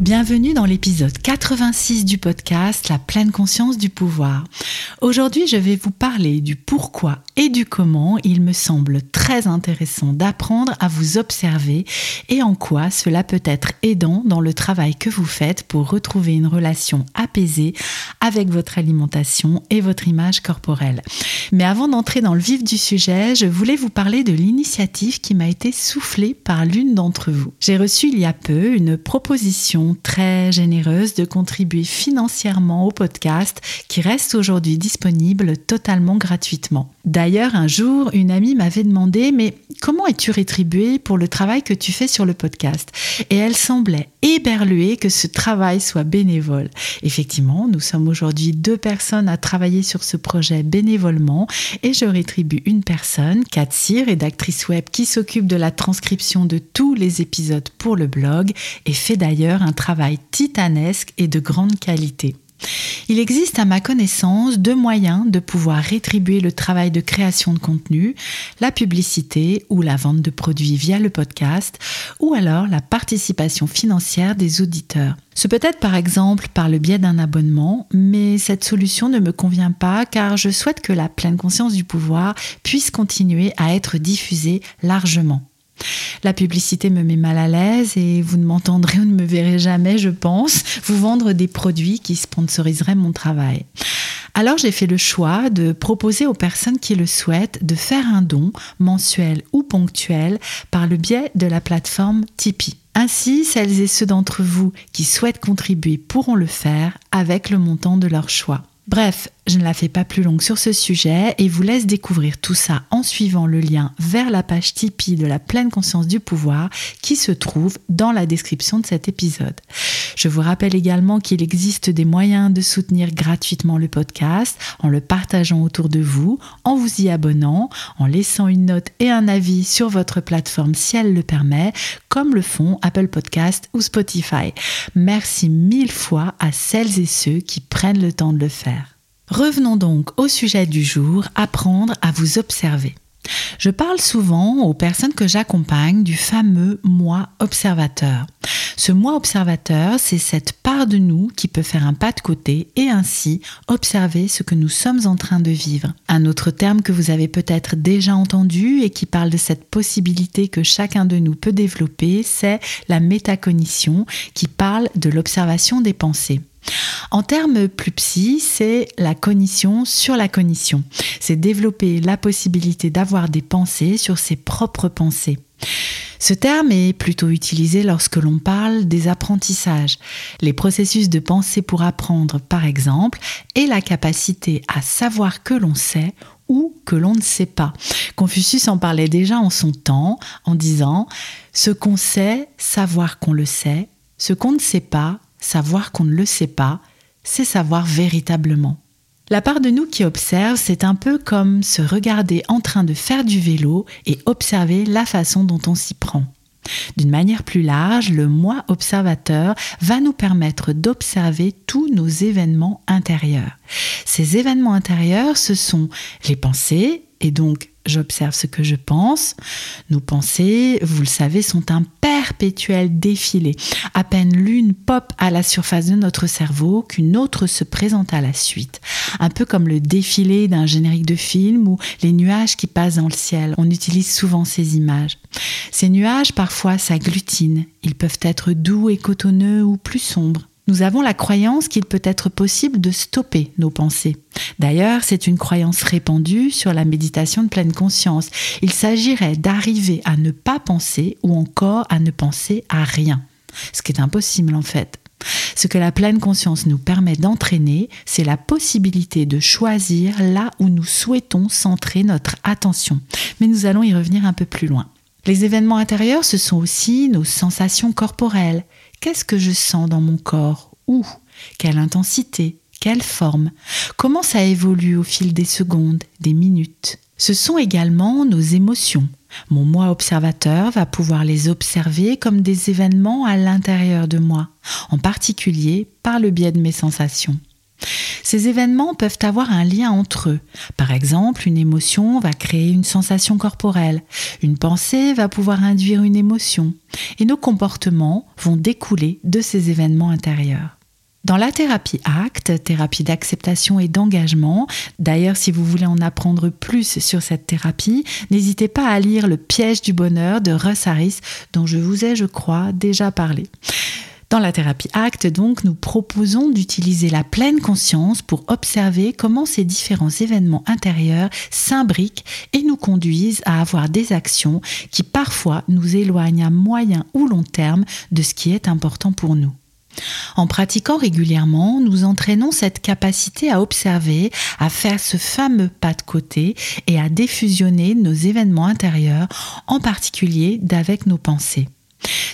Bienvenue dans l'épisode 86 du podcast La pleine conscience du pouvoir. Aujourd'hui, je vais vous parler du pourquoi et du comment il me semble très intéressant d'apprendre à vous observer et en quoi cela peut être aidant dans le travail que vous faites pour retrouver une relation apaisée avec votre alimentation et votre image corporelle. Mais avant d'entrer dans le vif du sujet, je voulais vous parler de l'initiative qui m'a été soufflée par l'une d'entre vous. J'ai reçu il y a peu une proposition très généreuse de contribuer financièrement au podcast qui reste aujourd'hui disponible totalement gratuitement. D'ailleurs, un jour, une amie m'avait demandé Mais comment es-tu rétribuée pour le travail que tu fais sur le podcast? Et elle semblait éberluée que ce travail soit bénévole. Effectivement, nous sommes aujourd'hui deux personnes à travailler sur ce projet bénévolement et je rétribue une personne, Katsir, rédactrice web qui s'occupe de la transcription de tous les épisodes pour le blog et fait d'ailleurs un travail titanesque et de grande qualité. Il existe à ma connaissance deux moyens de pouvoir rétribuer le travail de création de contenu, la publicité ou la vente de produits via le podcast, ou alors la participation financière des auditeurs. Ce peut être par exemple par le biais d'un abonnement, mais cette solution ne me convient pas car je souhaite que la pleine conscience du pouvoir puisse continuer à être diffusée largement. La publicité me met mal à l'aise et vous ne m'entendrez ou ne me verrez jamais, je pense, vous vendre des produits qui sponsoriseraient mon travail. Alors j'ai fait le choix de proposer aux personnes qui le souhaitent de faire un don mensuel ou ponctuel par le biais de la plateforme Tipeee. Ainsi, celles et ceux d'entre vous qui souhaitent contribuer pourront le faire avec le montant de leur choix. Bref, je ne la fais pas plus longue sur ce sujet et vous laisse découvrir tout ça en suivant le lien vers la page Tipeee de la pleine conscience du pouvoir qui se trouve dans la description de cet épisode. Je vous rappelle également qu'il existe des moyens de soutenir gratuitement le podcast en le partageant autour de vous, en vous y abonnant, en laissant une note et un avis sur votre plateforme si elle le permet, comme le font Apple Podcast ou Spotify. Merci mille fois à celles et ceux qui prennent le temps de le faire. Revenons donc au sujet du jour, apprendre à vous observer. Je parle souvent aux personnes que j'accompagne du fameux moi observateur. Ce moi observateur, c'est cette part de nous qui peut faire un pas de côté et ainsi observer ce que nous sommes en train de vivre. Un autre terme que vous avez peut-être déjà entendu et qui parle de cette possibilité que chacun de nous peut développer, c'est la métacognition qui parle de l'observation des pensées. En termes plus psy, c'est la cognition sur la cognition. C'est développer la possibilité d'avoir des pensées sur ses propres pensées. Ce terme est plutôt utilisé lorsque l'on parle des apprentissages, les processus de pensée pour apprendre par exemple, et la capacité à savoir que l'on sait ou que l'on ne sait pas. Confucius en parlait déjà en son temps en disant ⁇ Ce qu'on sait, savoir qu'on le sait, ce qu'on ne sait pas, savoir qu'on ne le sait pas, c'est savoir véritablement. La part de nous qui observe, c'est un peu comme se regarder en train de faire du vélo et observer la façon dont on s'y prend. D'une manière plus large, le moi observateur va nous permettre d'observer tous nos événements intérieurs. Ces événements intérieurs, ce sont les pensées et donc j'observe ce que je pense. Nos pensées, vous le savez, sont un perpétuel défilé. À peine l'une pop à la surface de notre cerveau qu'une autre se présente à la suite. Un peu comme le défilé d'un générique de film ou les nuages qui passent dans le ciel. On utilise souvent ces images. Ces nuages parfois s'agglutinent. Ils peuvent être doux et cotonneux ou plus sombres. Nous avons la croyance qu'il peut être possible de stopper nos pensées. D'ailleurs, c'est une croyance répandue sur la méditation de pleine conscience. Il s'agirait d'arriver à ne pas penser ou encore à ne penser à rien. Ce qui est impossible en fait. Ce que la pleine conscience nous permet d'entraîner, c'est la possibilité de choisir là où nous souhaitons centrer notre attention. Mais nous allons y revenir un peu plus loin. Les événements intérieurs, ce sont aussi nos sensations corporelles. Qu'est-ce que je sens dans mon corps? Où? Quelle intensité? Quelle forme? Comment ça évolue au fil des secondes, des minutes? Ce sont également nos émotions. Mon moi observateur va pouvoir les observer comme des événements à l'intérieur de moi, en particulier par le biais de mes sensations. Ces événements peuvent avoir un lien entre eux. Par exemple, une émotion va créer une sensation corporelle, une pensée va pouvoir induire une émotion, et nos comportements vont découler de ces événements intérieurs. Dans la thérapie ACT, thérapie d'acceptation et d'engagement, d'ailleurs si vous voulez en apprendre plus sur cette thérapie, n'hésitez pas à lire Le piège du bonheur de Russ Harris, dont je vous ai, je crois, déjà parlé. Dans la thérapie ACT, donc, nous proposons d'utiliser la pleine conscience pour observer comment ces différents événements intérieurs s'imbriquent et nous conduisent à avoir des actions qui parfois nous éloignent à moyen ou long terme de ce qui est important pour nous. En pratiquant régulièrement, nous entraînons cette capacité à observer, à faire ce fameux pas de côté et à défusionner nos événements intérieurs, en particulier d'avec nos pensées.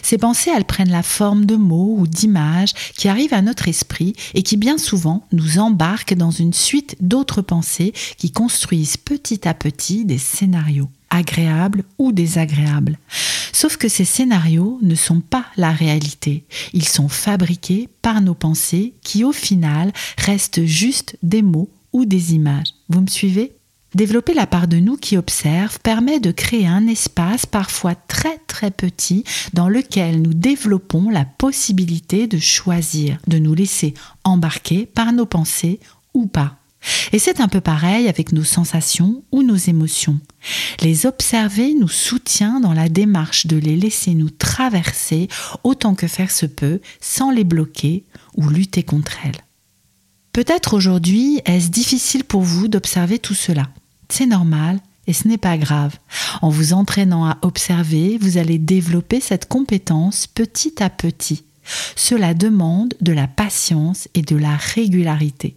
Ces pensées, elles prennent la forme de mots ou d'images qui arrivent à notre esprit et qui bien souvent nous embarquent dans une suite d'autres pensées qui construisent petit à petit des scénarios agréables ou désagréables. Sauf que ces scénarios ne sont pas la réalité. Ils sont fabriqués par nos pensées qui au final restent juste des mots ou des images. Vous me suivez? Développer la part de nous qui observe permet de créer un espace parfois très très petit dans lequel nous développons la possibilité de choisir, de nous laisser embarquer par nos pensées ou pas. Et c'est un peu pareil avec nos sensations ou nos émotions. Les observer nous soutient dans la démarche de les laisser nous traverser autant que faire se peut sans les bloquer ou lutter contre elles. Peut-être aujourd'hui est-ce difficile pour vous d'observer tout cela? C'est normal et ce n'est pas grave. En vous entraînant à observer, vous allez développer cette compétence petit à petit. Cela demande de la patience et de la régularité.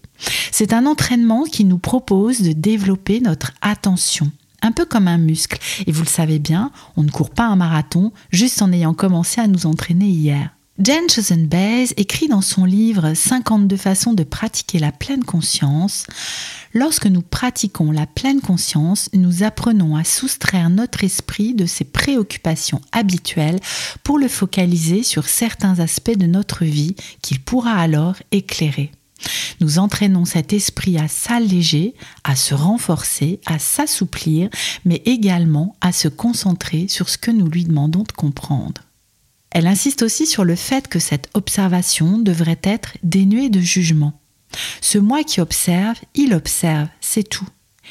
C'est un entraînement qui nous propose de développer notre attention, un peu comme un muscle. Et vous le savez bien, on ne court pas un marathon juste en ayant commencé à nous entraîner hier. Jen Chosen écrit dans son livre 52 façons de pratiquer la pleine conscience Lorsque nous pratiquons la pleine conscience, nous apprenons à soustraire notre esprit de ses préoccupations habituelles pour le focaliser sur certains aspects de notre vie qu'il pourra alors éclairer. Nous entraînons cet esprit à s'alléger, à se renforcer, à s'assouplir, mais également à se concentrer sur ce que nous lui demandons de comprendre. Elle insiste aussi sur le fait que cette observation devrait être dénuée de jugement. Ce moi qui observe, il observe, c'est tout.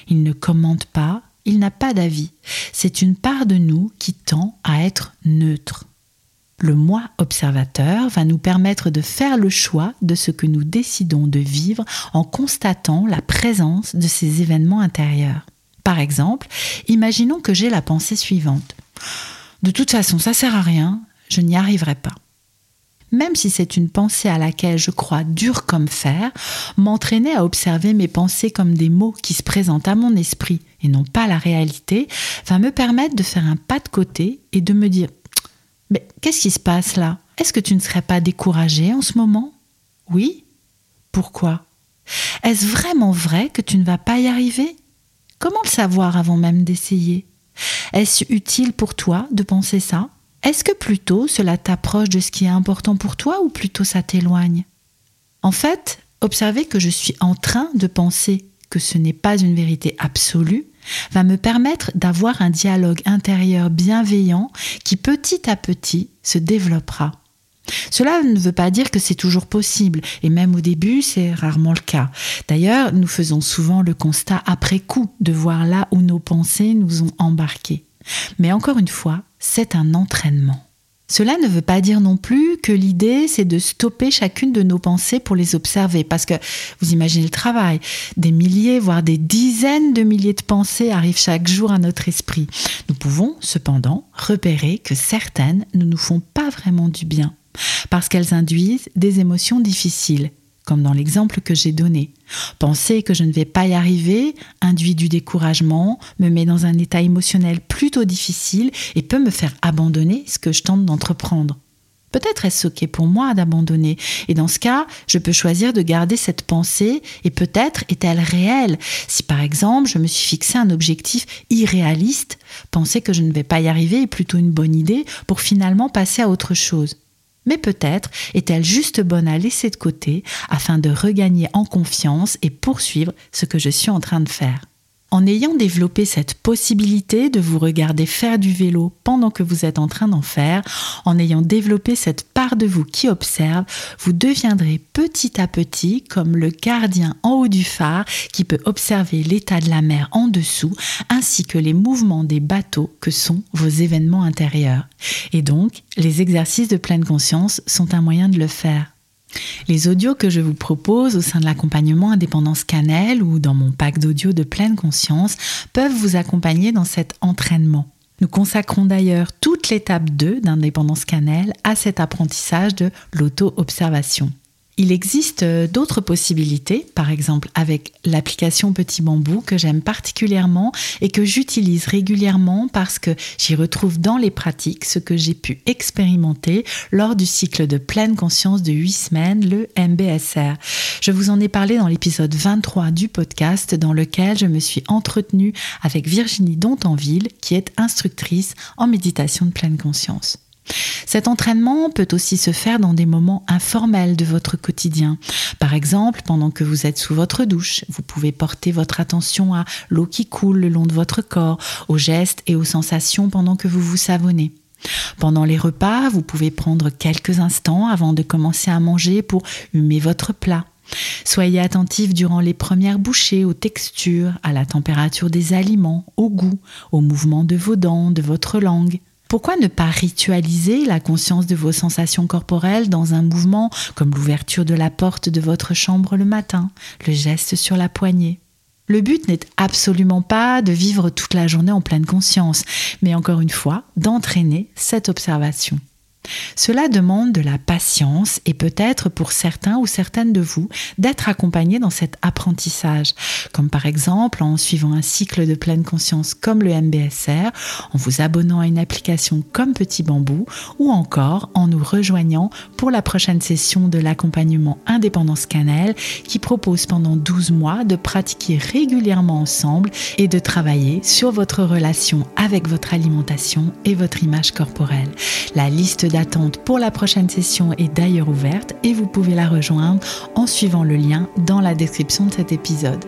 Il ne commente pas, il n'a pas d'avis. C'est une part de nous qui tend à être neutre. Le moi observateur va nous permettre de faire le choix de ce que nous décidons de vivre en constatant la présence de ces événements intérieurs. Par exemple, imaginons que j'ai la pensée suivante. De toute façon, ça sert à rien, je n'y arriverai pas. Même si c'est une pensée à laquelle je crois dure comme fer, m'entraîner à observer mes pensées comme des mots qui se présentent à mon esprit et non pas la réalité, va me permettre de faire un pas de côté et de me dire Mais qu'est-ce qui se passe là? Est-ce que tu ne serais pas découragé en ce moment? Oui? Pourquoi? Est-ce vraiment vrai que tu ne vas pas y arriver? Comment le savoir avant même d'essayer? Est-ce utile pour toi de penser ça? Est-ce que plutôt cela t'approche de ce qui est important pour toi ou plutôt ça t'éloigne? En fait, observer que je suis en train de penser que ce n'est pas une vérité absolue va me permettre d'avoir un dialogue intérieur bienveillant qui petit à petit se développera. Cela ne veut pas dire que c'est toujours possible, et même au début, c'est rarement le cas. D'ailleurs, nous faisons souvent le constat après coup de voir là où nos pensées nous ont embarqués. Mais encore une fois, c'est un entraînement. Cela ne veut pas dire non plus que l'idée, c'est de stopper chacune de nos pensées pour les observer, parce que vous imaginez le travail, des milliers, voire des dizaines de milliers de pensées arrivent chaque jour à notre esprit. Nous pouvons cependant repérer que certaines ne nous font pas vraiment du bien, parce qu'elles induisent des émotions difficiles comme dans l'exemple que j'ai donné. Penser que je ne vais pas y arriver induit du découragement, me met dans un état émotionnel plutôt difficile et peut me faire abandonner ce que je tente d'entreprendre. Peut-être est-ce OK pour moi d'abandonner. Et dans ce cas, je peux choisir de garder cette pensée et peut-être est-elle réelle. Si par exemple, je me suis fixé un objectif irréaliste, penser que je ne vais pas y arriver est plutôt une bonne idée pour finalement passer à autre chose mais peut-être est-elle juste bonne à laisser de côté afin de regagner en confiance et poursuivre ce que je suis en train de faire. En ayant développé cette possibilité de vous regarder faire du vélo pendant que vous êtes en train d'en faire, en ayant développé cette part de vous qui observe, vous deviendrez petit à petit comme le gardien en haut du phare qui peut observer l'état de la mer en dessous ainsi que les mouvements des bateaux que sont vos événements intérieurs. Et donc, les exercices de pleine conscience sont un moyen de le faire. Les audios que je vous propose au sein de l'accompagnement Indépendance Cannelle ou dans mon pack d'audio de pleine conscience peuvent vous accompagner dans cet entraînement. Nous consacrons d'ailleurs toute l'étape 2 d'Indépendance Cannelle à cet apprentissage de l'auto-observation. Il existe euh, d'autres possibilités, par exemple avec l'application Petit Bambou que j'aime particulièrement et que j'utilise régulièrement parce que j'y retrouve dans les pratiques ce que j'ai pu expérimenter lors du cycle de pleine conscience de 8 semaines, le MBSR. Je vous en ai parlé dans l'épisode 23 du podcast dans lequel je me suis entretenue avec Virginie Dontanville qui est instructrice en méditation de pleine conscience. Cet entraînement peut aussi se faire dans des moments informels de votre quotidien. Par exemple, pendant que vous êtes sous votre douche, vous pouvez porter votre attention à l'eau qui coule le long de votre corps, aux gestes et aux sensations pendant que vous vous savonnez. Pendant les repas, vous pouvez prendre quelques instants avant de commencer à manger pour humer votre plat. Soyez attentif durant les premières bouchées aux textures, à la température des aliments, au goût, au mouvement de vos dents, de votre langue. Pourquoi ne pas ritualiser la conscience de vos sensations corporelles dans un mouvement comme l'ouverture de la porte de votre chambre le matin, le geste sur la poignée? Le but n'est absolument pas de vivre toute la journée en pleine conscience, mais encore une fois, d'entraîner cette observation. Cela demande de la patience et peut-être pour certains ou certaines de vous d'être accompagnés dans cet apprentissage, comme par exemple en suivant un cycle de pleine conscience comme le MBSR, en vous abonnant à une application comme Petit Bambou ou encore en nous rejoignant pour la prochaine session de l'accompagnement Indépendance Cannelle qui propose pendant 12 mois de pratiquer régulièrement ensemble et de travailler sur votre relation avec votre alimentation et votre image corporelle. La liste L'attente pour la prochaine session est d'ailleurs ouverte et vous pouvez la rejoindre en suivant le lien dans la description de cet épisode.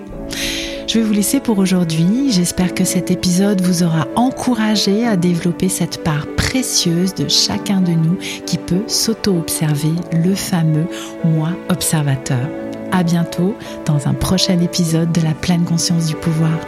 Je vais vous laisser pour aujourd'hui. J'espère que cet épisode vous aura encouragé à développer cette part précieuse de chacun de nous qui peut s'auto-observer, le fameux moi observateur. À bientôt dans un prochain épisode de la pleine conscience du pouvoir.